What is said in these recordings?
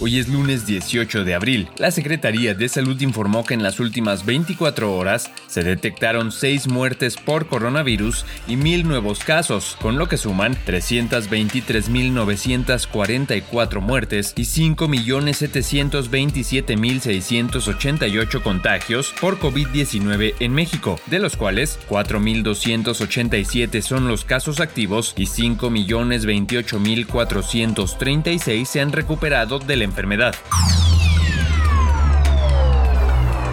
Hoy es lunes 18 de abril. La Secretaría de Salud informó que en las últimas 24 horas se detectaron 6 muertes por coronavirus y 1.000 nuevos casos, con lo que suman 323.944 muertes y 5.727.688 contagios por COVID-19 en México, de los cuales 4.287 son los casos activos y 5.028.436 se han recuperado del enfermedad.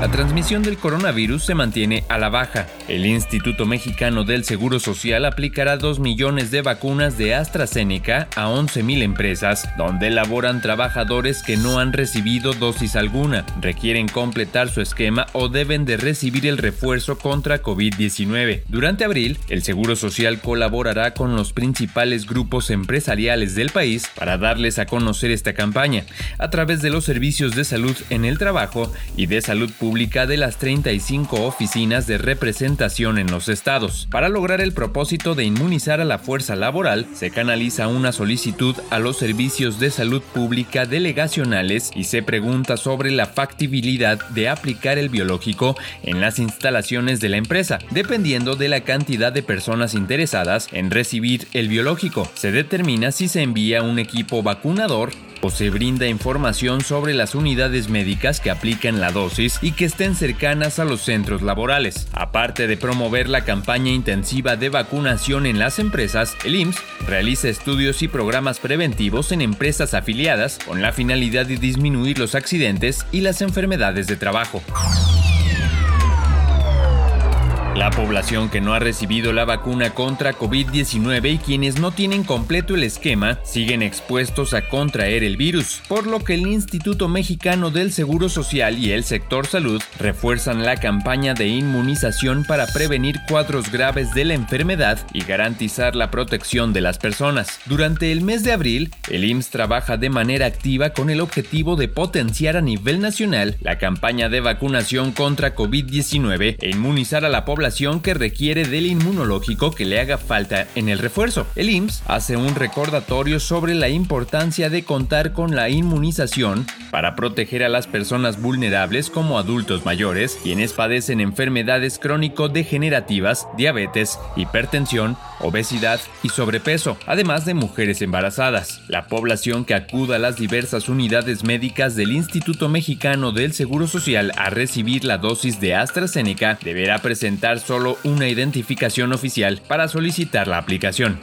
La transmisión del coronavirus se mantiene a la baja. El Instituto Mexicano del Seguro Social aplicará 2 millones de vacunas de AstraZeneca a 11.000 empresas, donde laboran trabajadores que no han recibido dosis alguna, requieren completar su esquema o deben de recibir el refuerzo contra COVID-19. Durante abril, el Seguro Social colaborará con los principales grupos empresariales del país para darles a conocer esta campaña, a través de los servicios de salud en el trabajo y de salud pública de las 35 oficinas de representación en los estados. Para lograr el propósito de inmunizar a la fuerza laboral, se canaliza una solicitud a los servicios de salud pública delegacionales y se pregunta sobre la factibilidad de aplicar el biológico en las instalaciones de la empresa, dependiendo de la cantidad de personas interesadas en recibir el biológico. Se determina si se envía un equipo vacunador o se brinda información sobre las unidades médicas que aplican la dosis y que estén cercanas a los centros laborales. Aparte de promover la campaña intensiva de vacunación en las empresas, el IMSS realiza estudios y programas preventivos en empresas afiliadas con la finalidad de disminuir los accidentes y las enfermedades de trabajo. La población que no ha recibido la vacuna contra COVID-19 y quienes no tienen completo el esquema siguen expuestos a contraer el virus, por lo que el Instituto Mexicano del Seguro Social y el sector salud refuerzan la campaña de inmunización para prevenir cuadros graves de la enfermedad y garantizar la protección de las personas. Durante el mes de abril, el IMSS trabaja de manera activa con el objetivo de potenciar a nivel nacional la campaña de vacunación contra COVID-19 e inmunizar a la población que requiere del inmunológico que le haga falta en el refuerzo. El IMSS hace un recordatorio sobre la importancia de contar con la inmunización para proteger a las personas vulnerables como adultos mayores, quienes padecen enfermedades crónico-degenerativas, diabetes, hipertensión, obesidad y sobrepeso, además de mujeres embarazadas. La población que acuda a las diversas unidades médicas del Instituto Mexicano del Seguro Social a recibir la dosis de AstraZeneca deberá presentar solo una identificación oficial para solicitar la aplicación.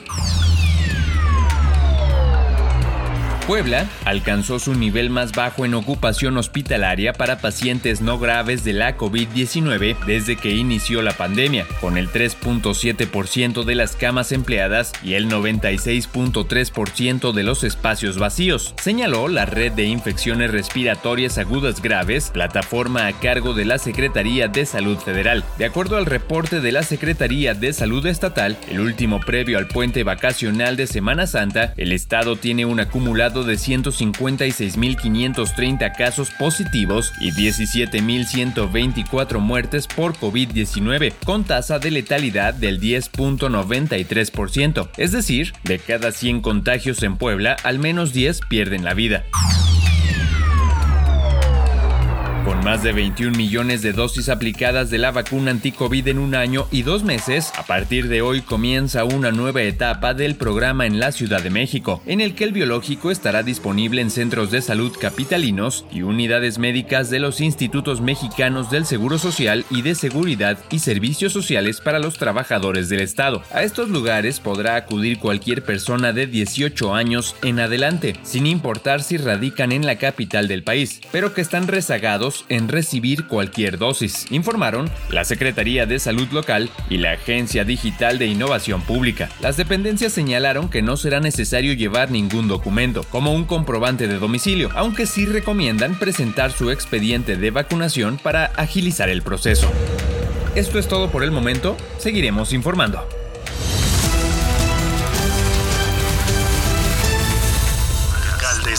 Puebla alcanzó su nivel más bajo en ocupación hospitalaria para pacientes no graves de la COVID-19 desde que inició la pandemia, con el 3.7% de las camas empleadas y el 96.3% de los espacios vacíos, señaló la Red de Infecciones Respiratorias Agudas Graves, plataforma a cargo de la Secretaría de Salud Federal. De acuerdo al reporte de la Secretaría de Salud Estatal, el último previo al puente vacacional de Semana Santa, el Estado tiene un de 156.530 casos positivos y 17.124 muertes por COVID-19, con tasa de letalidad del 10.93%. Es decir, de cada 100 contagios en Puebla, al menos 10 pierden la vida. Más de 21 millones de dosis aplicadas de la vacuna anti-COVID en un año y dos meses, a partir de hoy comienza una nueva etapa del programa en la Ciudad de México, en el que el biológico estará disponible en centros de salud capitalinos y unidades médicas de los institutos mexicanos del Seguro Social y de Seguridad y Servicios Sociales para los trabajadores del Estado. A estos lugares podrá acudir cualquier persona de 18 años en adelante, sin importar si radican en la capital del país, pero que están rezagados en recibir cualquier dosis, informaron la Secretaría de Salud Local y la Agencia Digital de Innovación Pública. Las dependencias señalaron que no será necesario llevar ningún documento, como un comprobante de domicilio, aunque sí recomiendan presentar su expediente de vacunación para agilizar el proceso. Esto es todo por el momento, seguiremos informando.